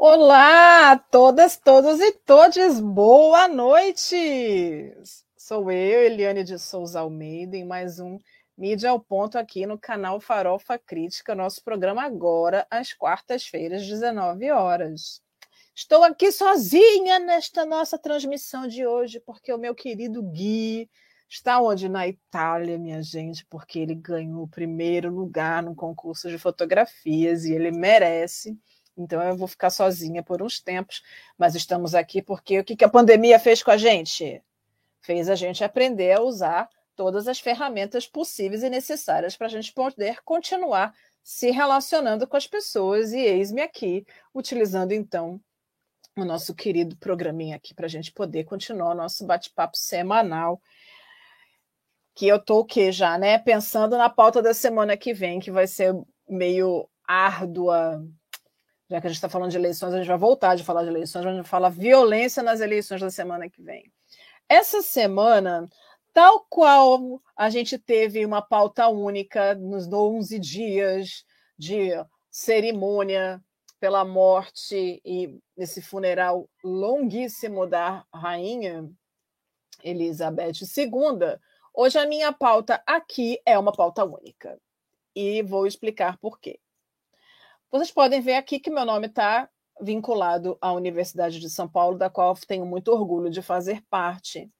Olá, todas, todos e todes, boa noite! Sou eu, Eliane de Souza Almeida, em mais um Mídia ao Ponto aqui no canal Farofa Crítica, nosso programa agora, às quartas-feiras, 19 horas. Estou aqui sozinha nesta nossa transmissão de hoje, porque o meu querido Gui está onde? Na Itália, minha gente, porque ele ganhou o primeiro lugar no concurso de fotografias e ele merece então eu vou ficar sozinha por uns tempos, mas estamos aqui porque o que a pandemia fez com a gente? Fez a gente aprender a usar todas as ferramentas possíveis e necessárias para a gente poder continuar se relacionando com as pessoas. E eis-me aqui, utilizando então o nosso querido programinha aqui para a gente poder continuar o nosso bate-papo semanal. Que eu estou o quê já, né? Pensando na pauta da semana que vem, que vai ser meio árdua, já que a gente está falando de eleições, a gente vai voltar de falar de eleições, a gente fala violência nas eleições da semana que vem. Essa semana, tal qual a gente teve uma pauta única nos 11 dias de cerimônia pela morte e nesse funeral longuíssimo da rainha Elizabeth II, hoje a minha pauta aqui é uma pauta única. E vou explicar por quê. Vocês podem ver aqui que meu nome está vinculado à Universidade de São Paulo, da qual tenho muito orgulho de fazer parte.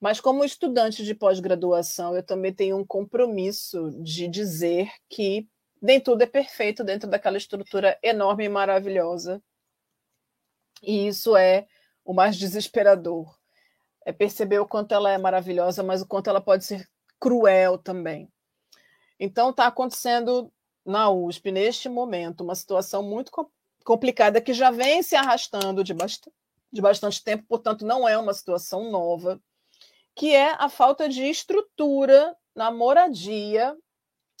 Mas, como estudante de pós-graduação, eu também tenho um compromisso de dizer que nem tudo é perfeito dentro daquela estrutura enorme e maravilhosa. E isso é o mais desesperador. É perceber o quanto ela é maravilhosa, mas o quanto ela pode ser cruel também. Então, está acontecendo na USP, neste momento, uma situação muito complicada que já vem se arrastando de, bast de bastante tempo, portanto, não é uma situação nova, que é a falta de estrutura na moradia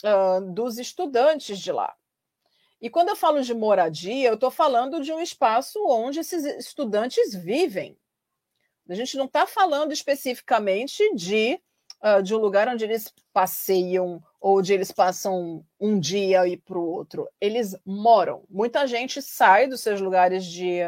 uh, dos estudantes de lá. E quando eu falo de moradia, eu estou falando de um espaço onde esses estudantes vivem. A gente não está falando especificamente de, uh, de um lugar onde eles passeiam ou de eles passam um dia e para o outro. Eles moram. Muita gente sai dos seus lugares de,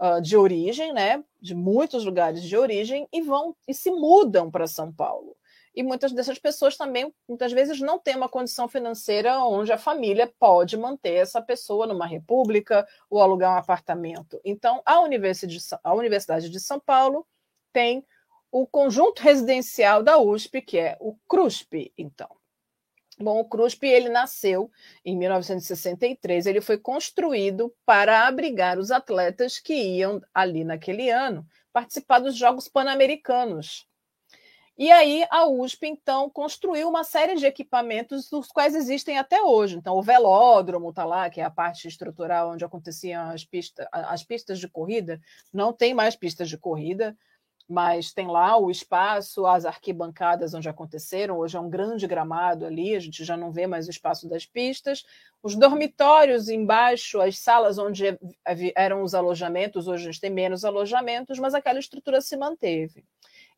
uh, de origem, né? De muitos lugares de origem e vão e se mudam para São Paulo. E muitas dessas pessoas também, muitas vezes, não têm uma condição financeira onde a família pode manter essa pessoa numa república ou alugar um apartamento. Então, a Universidade de São Paulo tem o conjunto residencial da USP, que é o CRUSP, então. Bom, o CRUSP ele nasceu em 1963, ele foi construído para abrigar os atletas que iam ali naquele ano participar dos Jogos Pan-Americanos. E aí a USP então construiu uma série de equipamentos dos quais existem até hoje. Então o velódromo está lá, que é a parte estrutural onde aconteciam as pistas, as pistas de corrida. Não tem mais pistas de corrida, mas tem lá o espaço, as arquibancadas onde aconteceram. Hoje é um grande gramado ali, a gente já não vê mais o espaço das pistas. Os dormitórios embaixo, as salas onde eram os alojamentos, hoje a gente tem menos alojamentos, mas aquela estrutura se manteve.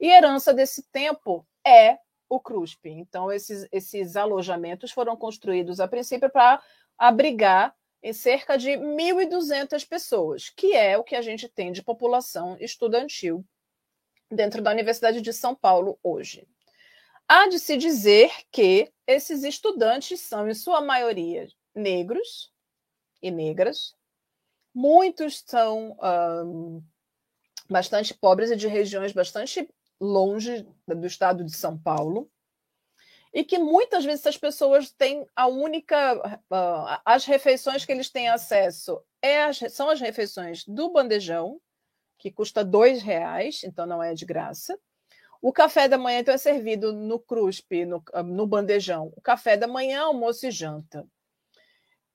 E herança desse tempo é o CRUSP. Então, esses, esses alojamentos foram construídos a princípio para abrigar em cerca de 1.200 pessoas, que é o que a gente tem de população estudantil dentro da Universidade de São Paulo hoje. Há de se dizer que esses estudantes são, em sua maioria, negros e negras. Muitos são um, bastante pobres e de regiões bastante longe do estado de São Paulo. E que muitas vezes essas pessoas têm a única. Uh, as refeições que eles têm acesso é as, são as refeições do bandejão, que custa dois reais, então não é de graça. O café da manhã então, é servido no cruspe, no, no bandejão. O café da manhã, almoço e janta.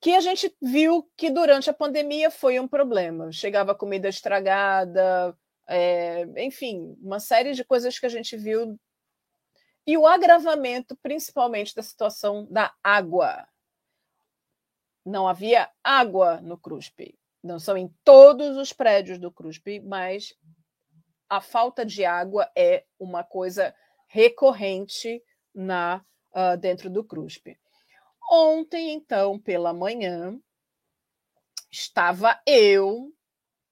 Que a gente viu que durante a pandemia foi um problema. Chegava comida estragada, é, enfim, uma série de coisas que a gente viu. E o agravamento, principalmente, da situação da água. Não havia água no CRUSP não são em todos os prédios do CRUSP, mas a falta de água é uma coisa recorrente na uh, dentro do CRUSP. Ontem, então, pela manhã, estava eu,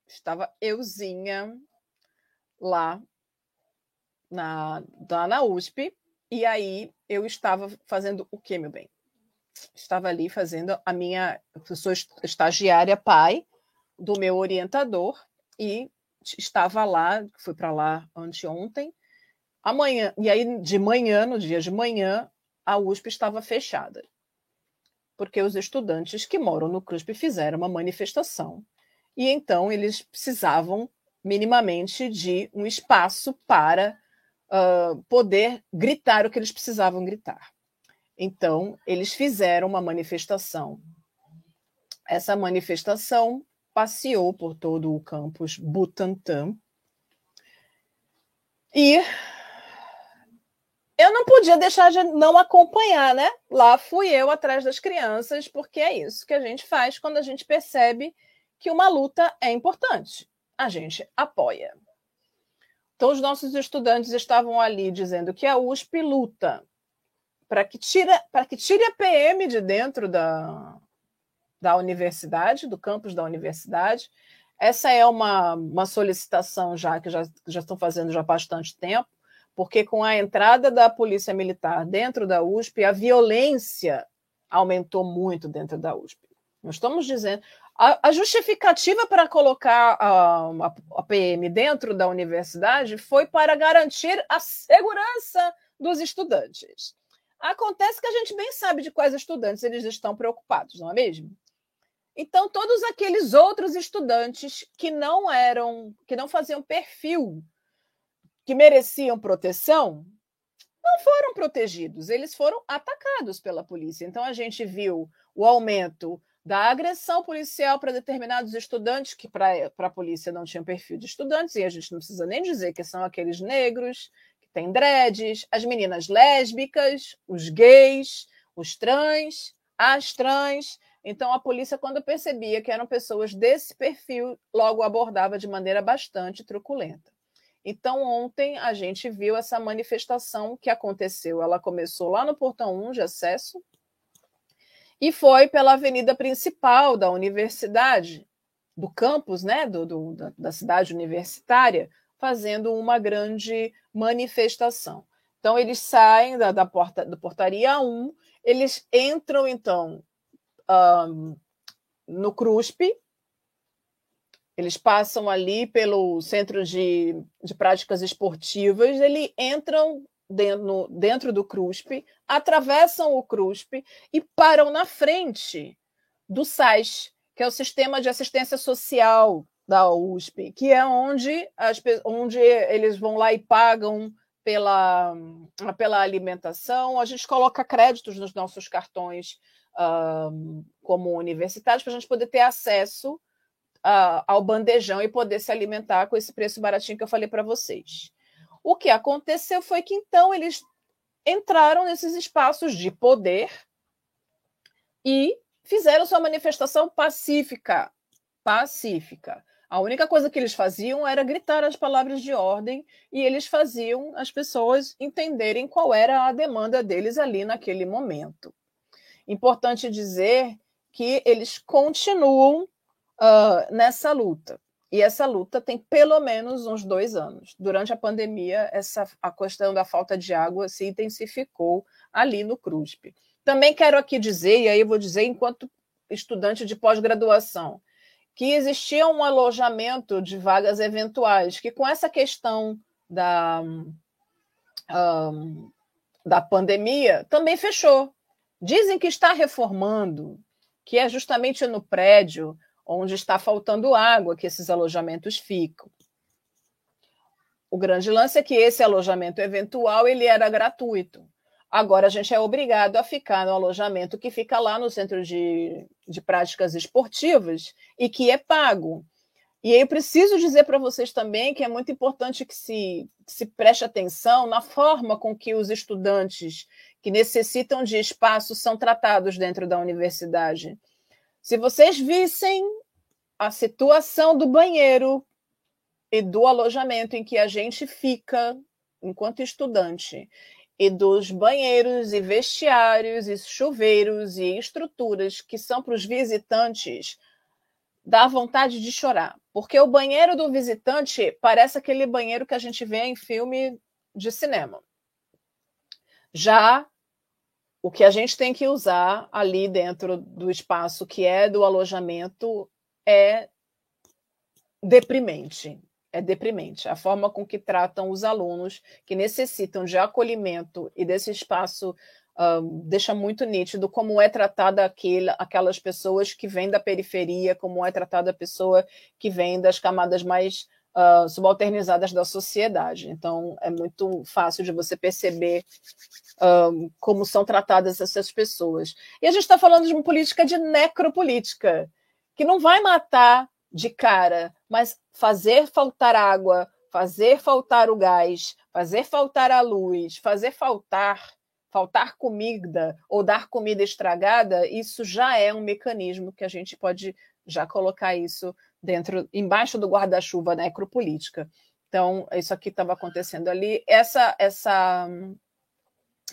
estava euzinha lá na, lá na USP, e aí eu estava fazendo o que, meu bem? Estava ali fazendo a minha. Eu sou estagiária pai do meu orientador e estava lá, fui para lá anteontem. Amanhã, e aí de manhã, no dia de manhã, a USP estava fechada. Porque os estudantes que moram no CRUSP fizeram uma manifestação e então eles precisavam minimamente de um espaço para uh, poder gritar o que eles precisavam gritar. Então, eles fizeram uma manifestação. Essa manifestação passeou por todo o campus Butantã. E eu não podia deixar de não acompanhar, né? Lá fui eu atrás das crianças, porque é isso que a gente faz quando a gente percebe que uma luta é importante. A gente apoia. Então, os nossos estudantes estavam ali dizendo que a USP luta para que, que tire a PM de dentro da, da universidade, do campus da universidade. Essa é uma, uma solicitação já que já, já estão fazendo já há bastante tempo, porque com a entrada da Polícia Militar dentro da USP, a violência aumentou muito dentro da USP. Nós estamos dizendo, a, justificativa para colocar a, a, PM dentro da universidade foi para garantir a segurança dos estudantes. Acontece que a gente bem sabe de quais estudantes eles estão preocupados, não é mesmo? Então, todos aqueles outros estudantes que não eram, que não faziam perfil, que mereciam proteção, não foram protegidos, eles foram atacados pela polícia. Então, a gente viu o aumento da agressão policial para determinados estudantes, que para a polícia não tinham perfil de estudantes, e a gente não precisa nem dizer que são aqueles negros, que têm dreads, as meninas lésbicas, os gays, os trans, as trans. Então, a polícia, quando percebia que eram pessoas desse perfil, logo abordava de maneira bastante truculenta. Então, ontem a gente viu essa manifestação que aconteceu. Ela começou lá no portão 1 de acesso, e foi pela avenida principal da universidade, do campus, né, do, do da, da cidade universitária, fazendo uma grande manifestação. Então, eles saem da, da porta, da portaria 1, eles entram, então, um, no CRUSP, eles passam ali pelo Centro de, de Práticas Esportivas, eles entram dentro, dentro do CRUSP, atravessam o CRUSP e param na frente do SAIS, que é o Sistema de Assistência Social da USP, que é onde, as, onde eles vão lá e pagam pela, pela alimentação. A gente coloca créditos nos nossos cartões como universitários para a gente poder ter acesso uh, ao bandejão e poder se alimentar com esse preço baratinho que eu falei para vocês. O que aconteceu foi que então eles entraram nesses espaços de poder e fizeram sua manifestação pacífica. Pacífica. A única coisa que eles faziam era gritar as palavras de ordem e eles faziam as pessoas entenderem qual era a demanda deles ali naquele momento. Importante dizer que eles continuam uh, nessa luta. E essa luta tem pelo menos uns dois anos. Durante a pandemia, essa, a questão da falta de água se intensificou ali no CRUSP. Também quero aqui dizer, e aí eu vou dizer enquanto estudante de pós-graduação, que existia um alojamento de vagas eventuais, que com essa questão da, um, da pandemia também fechou. Dizem que está reformando, que é justamente no prédio onde está faltando água que esses alojamentos ficam. O grande lance é que esse alojamento eventual ele era gratuito. Agora a gente é obrigado a ficar no alojamento que fica lá no centro de, de práticas esportivas e que é pago. E eu preciso dizer para vocês também que é muito importante que se, que se preste atenção na forma com que os estudantes que necessitam de espaço são tratados dentro da universidade. Se vocês vissem a situação do banheiro e do alojamento em que a gente fica enquanto estudante, e dos banheiros e vestiários e chuveiros e estruturas que são para os visitantes dá vontade de chorar, porque o banheiro do visitante parece aquele banheiro que a gente vê em filme de cinema. Já o que a gente tem que usar ali dentro do espaço que é do alojamento é deprimente. É deprimente. A forma com que tratam os alunos que necessitam de acolhimento e desse espaço deixa muito nítido como é tratada aquele, aquelas pessoas que vêm da periferia, como é tratada a pessoa que vem das camadas mais uh, subalternizadas da sociedade. Então, é muito fácil de você perceber uh, como são tratadas essas pessoas. E a gente está falando de uma política de necropolítica, que não vai matar de cara, mas fazer faltar água, fazer faltar o gás, fazer faltar a luz, fazer faltar faltar comida ou dar comida estragada, isso já é um mecanismo que a gente pode já colocar isso dentro, embaixo do guarda-chuva da necropolítica. Então, isso aqui estava acontecendo ali. Essa, essa,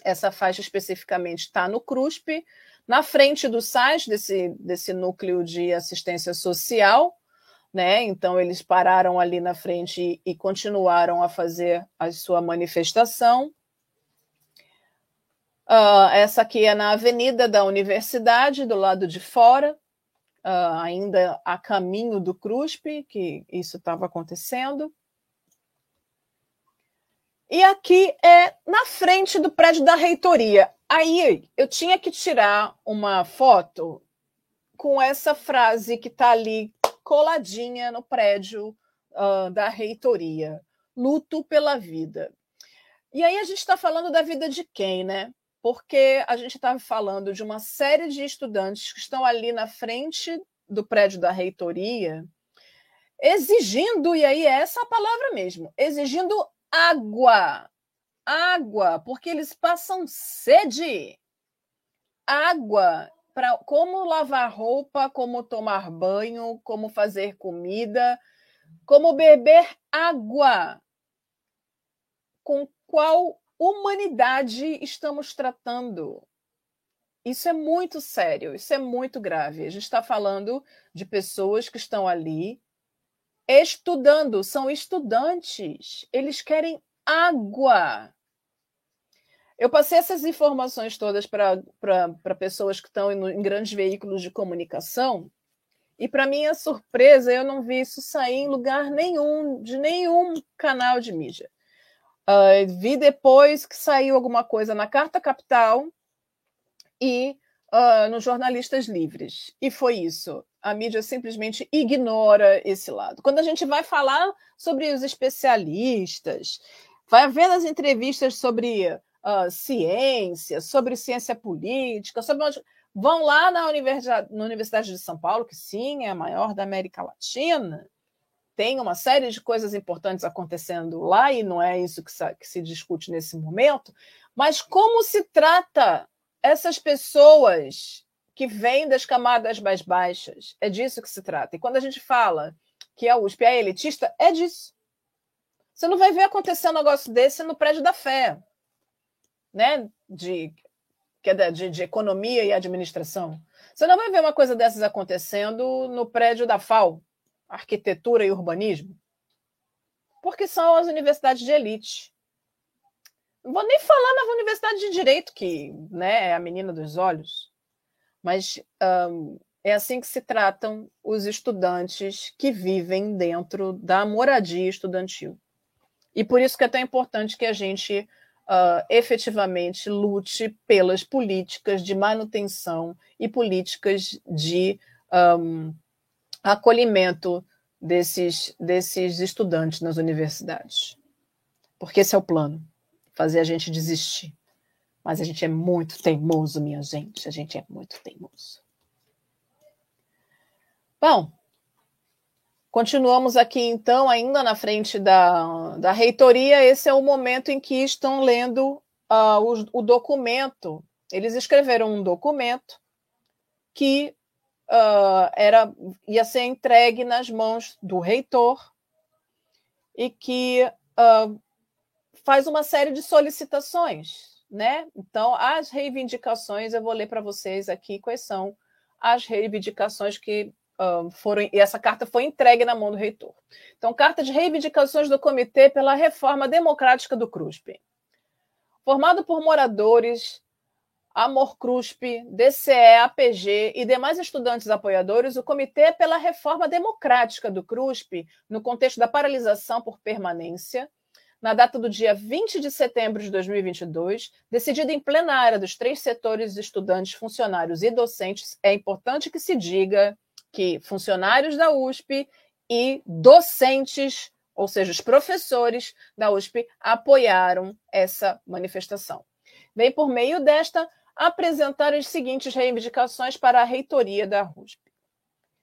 essa faixa especificamente está no CRUSP, na frente do site desse, desse núcleo de assistência social, né? Então, eles pararam ali na frente e, e continuaram a fazer a sua manifestação. Uh, essa aqui é na Avenida da Universidade, do lado de fora, uh, ainda a caminho do CRUSP, que isso estava acontecendo. E aqui é na frente do prédio da reitoria. Aí eu tinha que tirar uma foto com essa frase que está ali coladinha no prédio uh, da reitoria: luto pela vida. E aí a gente está falando da vida de quem, né? Porque a gente estava falando de uma série de estudantes que estão ali na frente do prédio da reitoria, exigindo, e aí é essa a palavra mesmo, exigindo água. Água, porque eles passam sede. Água para como lavar roupa, como tomar banho, como fazer comida, como beber água. Com qual humanidade estamos tratando? Isso é muito sério, isso é muito grave. A gente está falando de pessoas que estão ali estudando, são estudantes, eles querem água. Eu passei essas informações todas para pessoas que estão em, em grandes veículos de comunicação, e, para minha surpresa, eu não vi isso sair em lugar nenhum, de nenhum canal de mídia. Uh, vi depois que saiu alguma coisa na Carta Capital e uh, nos Jornalistas Livres. E foi isso. A mídia simplesmente ignora esse lado. Quando a gente vai falar sobre os especialistas, vai haver as entrevistas sobre uh, ciência, sobre ciência política, sobre onde... vão lá na Universidade, na Universidade de São Paulo, que sim, é a maior da América Latina, tem uma série de coisas importantes acontecendo lá, e não é isso que se, que se discute nesse momento, mas como se trata essas pessoas que vêm das camadas mais baixas? É disso que se trata. E quando a gente fala que a USP é elitista, é disso. Você não vai ver acontecer um negócio desse no prédio da fé, né? De, é de, de economia e administração. Você não vai ver uma coisa dessas acontecendo no prédio da FAO, arquitetura e urbanismo? Porque são as universidades de elite. Não vou nem falar na Universidade de Direito, que né, é a menina dos olhos, mas um, é assim que se tratam os estudantes que vivem dentro da moradia estudantil. E por isso que é tão importante que a gente uh, efetivamente lute pelas políticas de manutenção e políticas de um, acolhimento desses, desses estudantes nas universidades. Porque esse é o plano fazer a gente desistir. Mas a gente é muito teimoso, minha gente. A gente é muito teimoso. Bom, continuamos aqui então, ainda na frente da, da reitoria. Esse é o momento em que estão lendo uh, o, o documento. Eles escreveram um documento que uh, era, ia ser entregue nas mãos do reitor e que uh, faz uma série de solicitações, né? Então, as reivindicações, eu vou ler para vocês aqui quais são as reivindicações que uh, foram, e essa carta foi entregue na mão do reitor. Então, carta de reivindicações do Comitê pela Reforma Democrática do CRUSP. Formado por moradores, Amor CRUSP, DCE, APG e demais estudantes apoiadores, o Comitê pela Reforma Democrática do CRUSP, no contexto da paralisação por permanência, na data do dia 20 de setembro de 2022, decidida em plenária dos três setores estudantes, funcionários e docentes, é importante que se diga que funcionários da USP e docentes, ou seja, os professores da USP, apoiaram essa manifestação. Vem por meio desta apresentar as seguintes reivindicações para a reitoria da USP.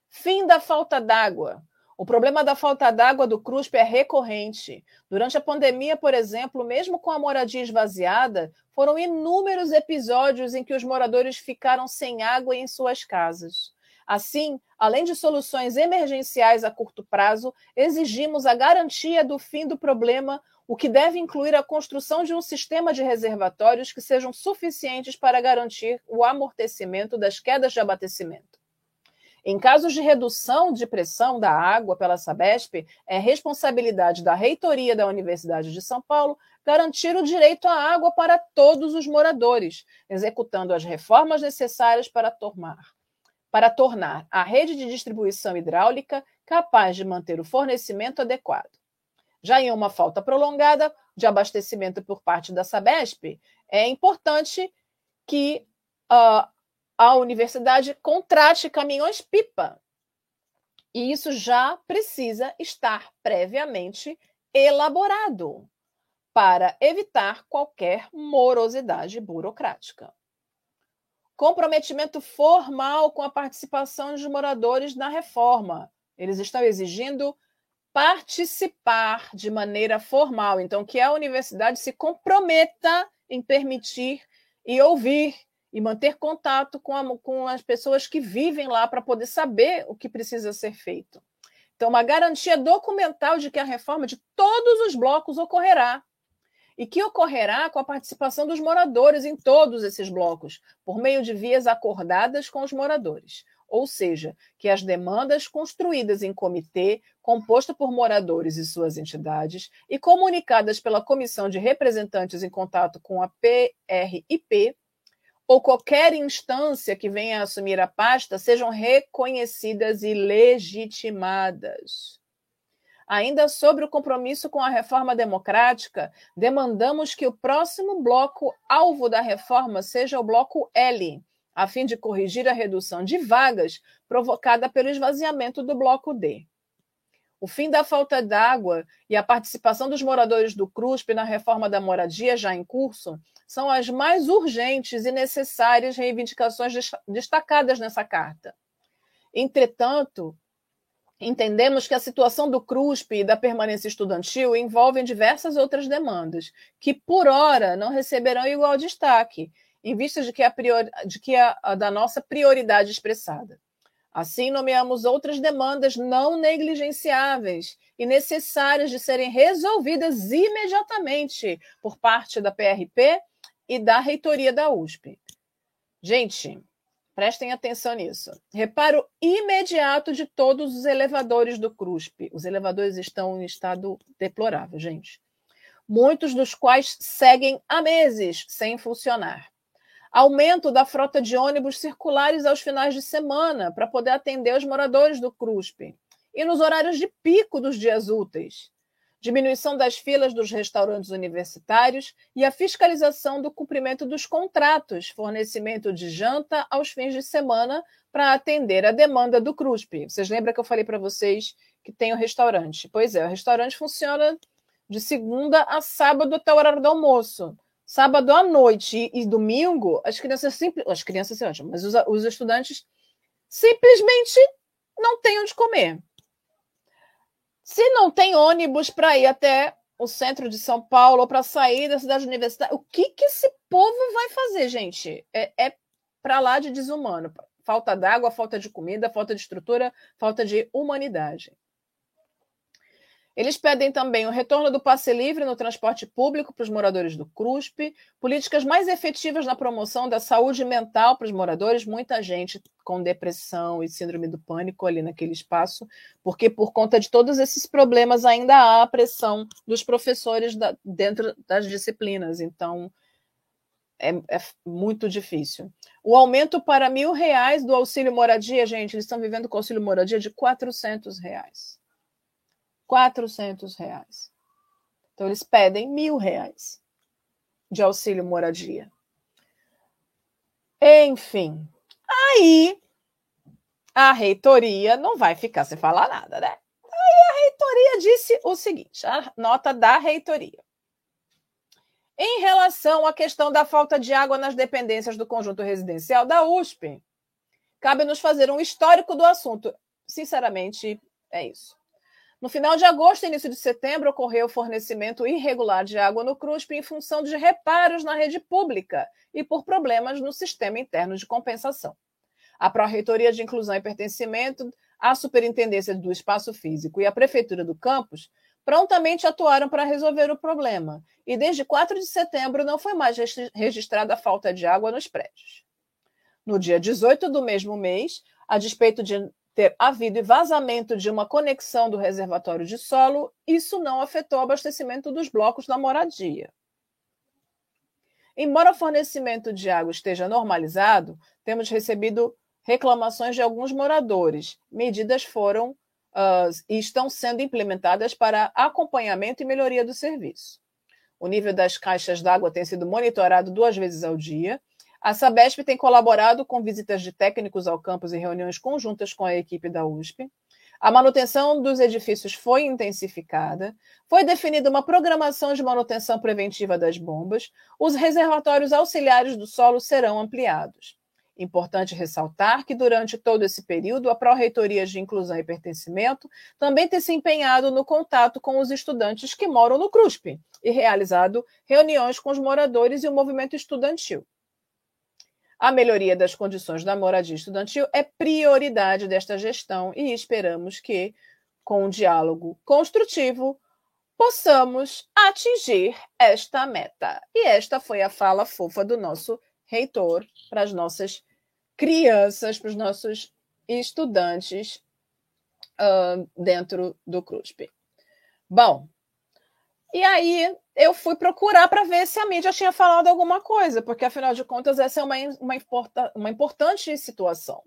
Fim da falta d'água o problema da falta d'água do CRUSP é recorrente. Durante a pandemia, por exemplo, mesmo com a moradia esvaziada, foram inúmeros episódios em que os moradores ficaram sem água em suas casas. Assim, além de soluções emergenciais a curto prazo, exigimos a garantia do fim do problema, o que deve incluir a construção de um sistema de reservatórios que sejam suficientes para garantir o amortecimento das quedas de abastecimento. Em casos de redução de pressão da água pela Sabesp, é responsabilidade da reitoria da Universidade de São Paulo garantir o direito à água para todos os moradores, executando as reformas necessárias para tornar, para tornar a rede de distribuição hidráulica capaz de manter o fornecimento adequado. Já em uma falta prolongada de abastecimento por parte da Sabesp, é importante que uh, a universidade contrate caminhões-pipa. E isso já precisa estar previamente elaborado para evitar qualquer morosidade burocrática. Comprometimento formal com a participação dos moradores na reforma. Eles estão exigindo participar de maneira formal. Então, que a universidade se comprometa em permitir e ouvir e manter contato com, a, com as pessoas que vivem lá para poder saber o que precisa ser feito. Então, uma garantia documental de que a reforma de todos os blocos ocorrerá e que ocorrerá com a participação dos moradores em todos esses blocos, por meio de vias acordadas com os moradores. Ou seja, que as demandas construídas em comitê, composto por moradores e suas entidades, e comunicadas pela Comissão de Representantes em contato com a PRIP, ou qualquer instância que venha a assumir a pasta sejam reconhecidas e legitimadas. Ainda sobre o compromisso com a reforma democrática, demandamos que o próximo bloco alvo da reforma seja o bloco L, a fim de corrigir a redução de vagas provocada pelo esvaziamento do bloco D. O fim da falta d'água e a participação dos moradores do CRUSP na reforma da moradia já em curso são as mais urgentes e necessárias reivindicações destacadas nessa carta. Entretanto, entendemos que a situação do CRUSP e da permanência estudantil envolvem diversas outras demandas, que, por hora, não receberão igual destaque, em vista de que a, priori, de que a, a da nossa prioridade expressada. Assim, nomeamos outras demandas não negligenciáveis e necessárias de serem resolvidas imediatamente por parte da PRP e da reitoria da USP. Gente, prestem atenção nisso. Reparo imediato de todos os elevadores do CRUSP. Os elevadores estão em estado deplorável, gente. Muitos dos quais seguem há meses sem funcionar aumento da frota de ônibus circulares aos finais de semana para poder atender os moradores do CRUSP e nos horários de pico dos dias úteis, diminuição das filas dos restaurantes universitários e a fiscalização do cumprimento dos contratos, fornecimento de janta aos fins de semana para atender a demanda do CRUSP. Vocês lembram que eu falei para vocês que tem o restaurante? Pois é, o restaurante funciona de segunda a sábado até o horário do almoço. Sábado à noite e, domingo, as crianças simples, as crianças se acham, mas os, os estudantes simplesmente não têm onde comer. Se não tem ônibus para ir até o centro de São Paulo ou para sair da cidade universitária, o que, que esse povo vai fazer, gente? É, é para lá de desumano. Falta d'água, falta de comida, falta de estrutura, falta de humanidade. Eles pedem também o retorno do passe livre no transporte público para os moradores do CRUSP, políticas mais efetivas na promoção da saúde mental para os moradores, muita gente com depressão e síndrome do pânico ali naquele espaço, porque por conta de todos esses problemas ainda há a pressão dos professores da, dentro das disciplinas, então é, é, muito difícil. O aumento para mil reais do auxílio moradia, gente, eles estão vivendo com auxílio moradia de 400 reais. 400 reais. Então, eles pedem mil reais de auxílio moradia. Enfim, aí a reitoria não vai ficar sem falar nada, né? Aí a reitoria disse o seguinte: a nota da reitoria. Em relação à questão da falta de água nas dependências do conjunto residencial da USP, cabe nos fazer um histórico do assunto. Sinceramente, é isso. No final de agosto e início de setembro, ocorreu fornecimento irregular de água no CRUSP em função de reparos na rede pública e por problemas no sistema interno de compensação. A Pró-Reitoria de Inclusão e Pertencimento, a Superintendência do Espaço Físico e a Prefeitura do Campus prontamente atuaram para resolver o problema, e desde 4 de setembro não foi mais registrada a falta de água nos prédios. No dia 18 do mesmo mês, a despeito de ter havido vazamento de uma conexão do reservatório de solo, isso não afetou o abastecimento dos blocos da moradia. Embora o fornecimento de água esteja normalizado, temos recebido reclamações de alguns moradores. Medidas foram uh, e estão sendo implementadas para acompanhamento e melhoria do serviço. O nível das caixas d'água tem sido monitorado duas vezes ao dia a Sabesp tem colaborado com visitas de técnicos ao campus e reuniões conjuntas com a equipe da USP. A manutenção dos edifícios foi intensificada, foi definida uma programação de manutenção preventiva das bombas, os reservatórios auxiliares do solo serão ampliados. Importante ressaltar que, durante todo esse período, a Pró-Reitoria de Inclusão e Pertencimento também tem se empenhado no contato com os estudantes que moram no CRUSP e realizado reuniões com os moradores e o movimento estudantil. A melhoria das condições da moradia estudantil é prioridade desta gestão e esperamos que, com um diálogo construtivo, possamos atingir esta meta. E esta foi a fala fofa do nosso reitor para as nossas crianças, para os nossos estudantes uh, dentro do CRUSP. Bom, e aí eu fui procurar para ver se a mídia tinha falado alguma coisa, porque afinal de contas essa é uma, uma, importa, uma importante situação.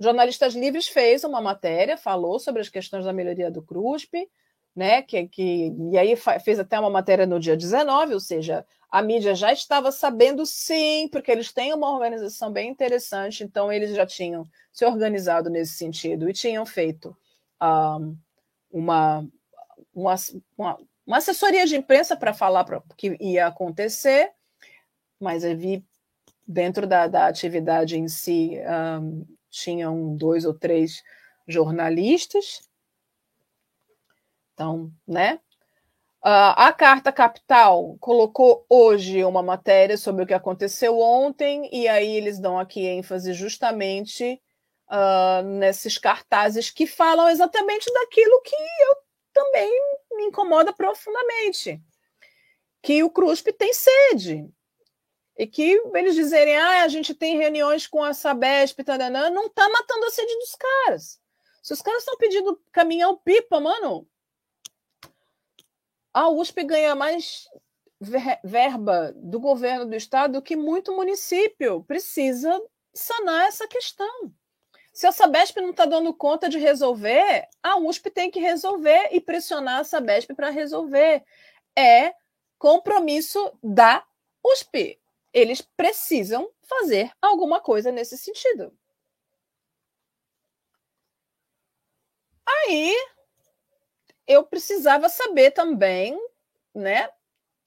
Jornalistas Livres fez uma matéria, falou sobre as questões da melhoria do CRUSP, né? Que, que, e aí fez até uma matéria no dia 19, ou seja, a mídia já estava sabendo sim, porque eles têm uma organização bem interessante, então eles já tinham se organizado nesse sentido e tinham feito um, ah, uma, uma, uma uma assessoria de imprensa para falar o que ia acontecer, mas eu vi dentro da, da atividade em si um, tinham dois ou três jornalistas. Então, né? Uh, a Carta Capital colocou hoje uma matéria sobre o que aconteceu ontem, e aí eles dão aqui ênfase justamente uh, nesses cartazes que falam exatamente daquilo que eu também me incomoda profundamente. Que o CRUSP tem sede. E que eles dizerem, ah, a gente tem reuniões com a Sabesp, taranã, não está matando a sede dos caras. Se os caras estão pedindo caminhão-pipa, mano, a USP ganha mais verba do governo do estado do que muito município. Precisa sanar essa questão. Se a Sabesp não está dando conta de resolver, a USP tem que resolver e pressionar a Sabesp para resolver. É compromisso da USP. Eles precisam fazer alguma coisa nesse sentido. Aí eu precisava saber também, né?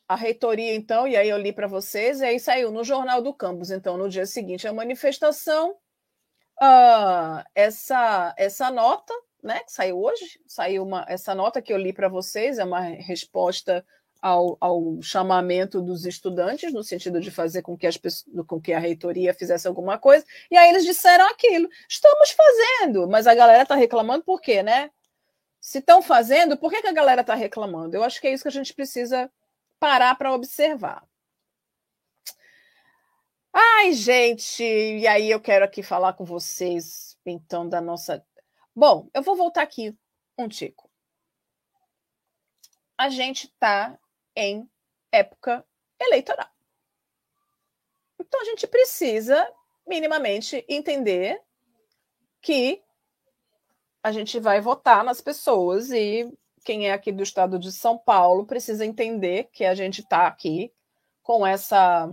A reitoria, então, e aí eu li para vocês, e aí saiu no Jornal do Campus. Então, no dia seguinte, a manifestação uh, essa, essa nota, né, que saiu hoje, saiu uma, essa nota que eu li para vocês, é uma resposta ao, ao, chamamento dos estudantes, no sentido de fazer com que, as com que a reitoria fizesse alguma coisa, e aí eles disseram aquilo, estamos fazendo, mas a galera está reclamando por quê, né? Se estão fazendo, por que, que a galera está reclamando? Eu acho que é isso que a gente precisa parar para observar. Ai, gente, e aí eu quero aqui falar com vocês, então, da nossa. Bom, eu vou voltar aqui um tico. A gente está em época eleitoral. Então a gente precisa minimamente entender que a gente vai votar nas pessoas e quem é aqui do estado de São Paulo precisa entender que a gente está aqui com essa,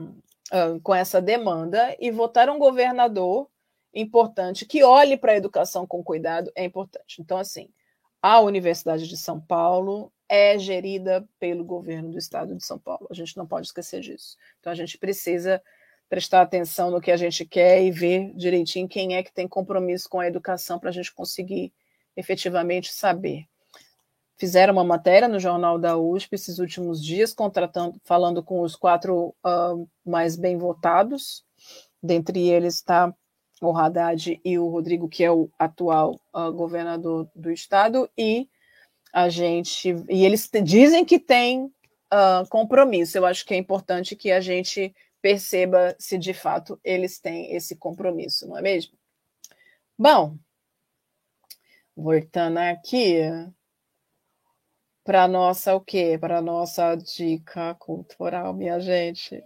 com essa demanda e votar um governador importante que olhe para a educação com cuidado é importante. Então, assim, a Universidade de São Paulo é gerida pelo governo do estado de São Paulo. A gente não pode esquecer disso. Então, a gente precisa prestar atenção no que a gente quer e ver direitinho quem é que tem compromisso com a educação para a gente conseguir efetivamente saber. Fizeram uma matéria no jornal da USP esses últimos dias, contratando, falando com os quatro uh, mais bem votados. Dentre eles está o Haddad e o Rodrigo, que é o atual uh, governador do estado, e a gente. E eles dizem que tem uh, compromisso. Eu acho que é importante que a gente perceba se de fato eles têm esse compromisso, não é mesmo? Bom, voltando aqui para nossa o quê? Para nossa dica cultural, minha gente.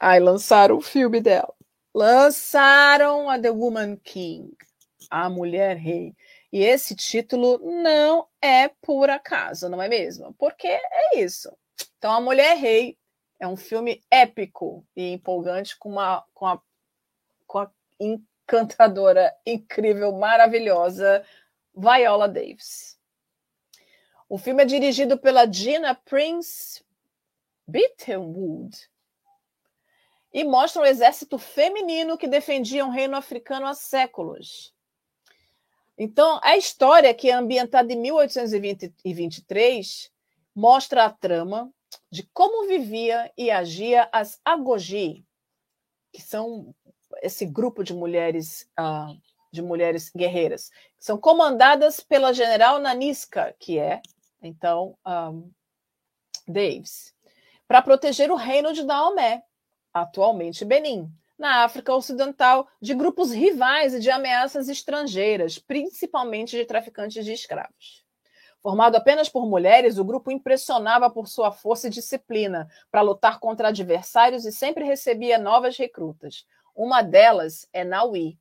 Ai, lançaram o filme dela. Lançaram a The Woman King, a Mulher Rei. E esse título não é por acaso, não é mesmo? Porque é isso. Então, a Mulher Rei é um filme épico e empolgante com, uma, com, a, com a encantadora, incrível, maravilhosa Viola Davis. O filme é dirigido pela Gina Prince Bitterwood e mostra um exército feminino que defendia um reino africano há séculos. Então, a história, que é ambientada em 1823, mostra a trama de como vivia e agia as Agoji, que são esse grupo de mulheres uh, de mulheres guerreiras, são comandadas pela general Naniska, que é então um, Davis, para proteger o reino de Daomé, atualmente Benin, na África Ocidental, de grupos rivais e de ameaças estrangeiras, principalmente de traficantes de escravos. Formado apenas por mulheres, o grupo impressionava por sua força e disciplina para lutar contra adversários e sempre recebia novas recrutas. Uma delas é Naui.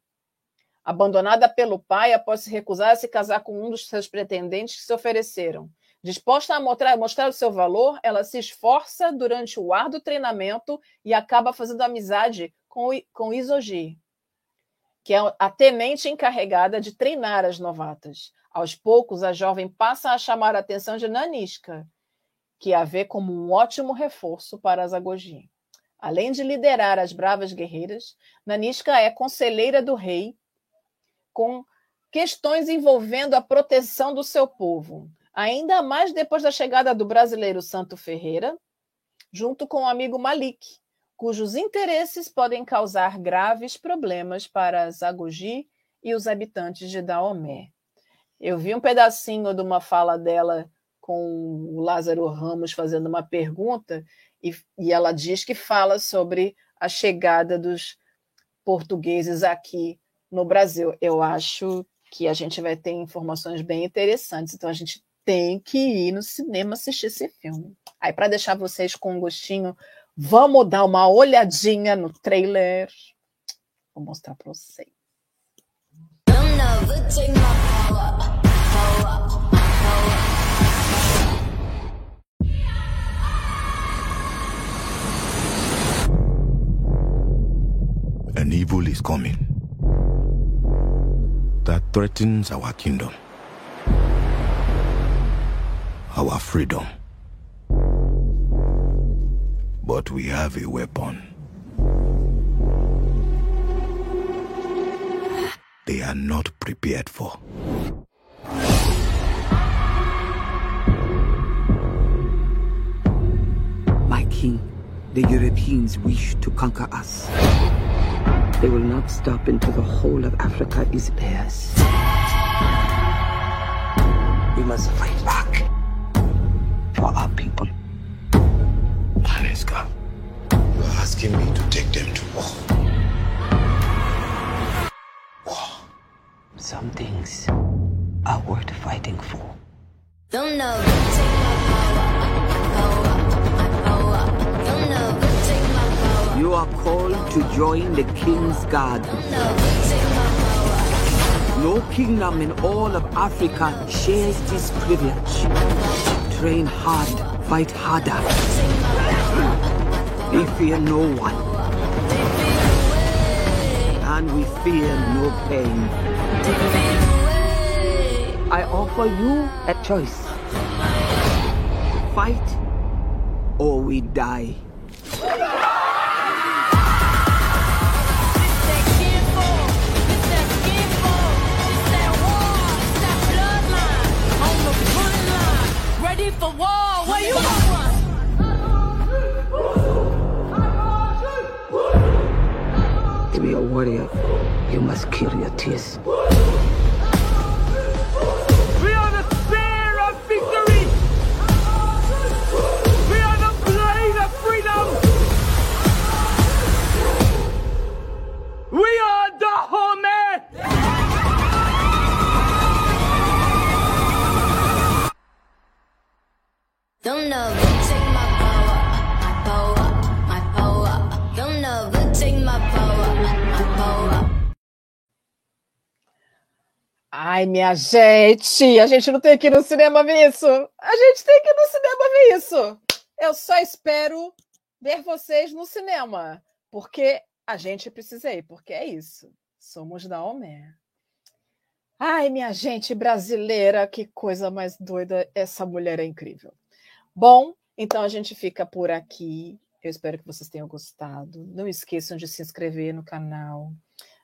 Abandonada pelo pai após se recusar a se casar com um dos seus pretendentes que se ofereceram. Disposta a mostrar, mostrar o seu valor, ela se esforça durante o árduo treinamento e acaba fazendo amizade com, com Isoji, que é a tenente encarregada de treinar as novatas. Aos poucos, a jovem passa a chamar a atenção de Naniska, que a vê como um ótimo reforço para as Agoji. Além de liderar as bravas guerreiras, Naniska é conselheira do rei com questões envolvendo a proteção do seu povo, ainda mais depois da chegada do brasileiro Santo Ferreira, junto com o amigo Malik, cujos interesses podem causar graves problemas para as Agoji e os habitantes de Daomé. Eu vi um pedacinho de uma fala dela com o Lázaro Ramos fazendo uma pergunta, e, e ela diz que fala sobre a chegada dos portugueses aqui no Brasil. Eu acho que a gente vai ter informações bem interessantes, então a gente tem que ir no cinema assistir esse filme. Aí, para deixar vocês com um gostinho, vamos dar uma olhadinha no trailer. Vou mostrar para vocês. An evil is coming that threatens our kingdom, our freedom. But we have a weapon. they are not prepared for. My king, the Europeans wish to conquer us. They will not stop until the whole of Africa is theirs. We must fight back for our people. Haneska, you're asking me to take them to war. War. Some things are worth fighting for. Don't know take my power, power, power. Don't know take my power. You are called to join the King's Guard. Don't know who take my power. No kingdom in all of Africa shares this privilege. Train hard, fight harder. We fear no one. And we fear no pain. I offer you a choice. Fight or we die. Ready for war? Where you going? To be a warrior, you must kill your tears. Ai, minha gente, a gente não tem que ir no cinema ver isso. A gente tem que ir no cinema ver isso. Eu só espero ver vocês no cinema, porque a gente precisa ir, porque é isso. Somos da Homé. Ai, minha gente brasileira, que coisa mais doida. Essa mulher é incrível. Bom, então a gente fica por aqui. Eu espero que vocês tenham gostado. Não esqueçam de se inscrever no canal,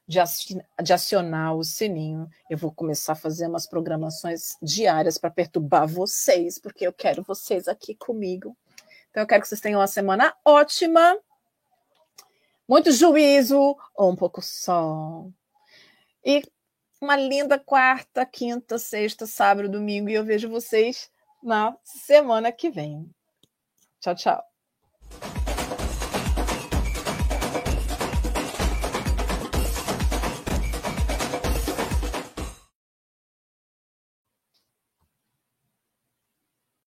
de, acionar o sininho. Eu vou começar a fazer umas programações diárias para perturbar vocês, porque eu quero vocês aqui comigo. Então eu quero que vocês tenham uma semana ótima, muito juízo, ou um pouco só. E uma linda quarta, quinta, sexta, sábado, domingo, e eu vejo vocês na semana que vem. Tchau, tchau.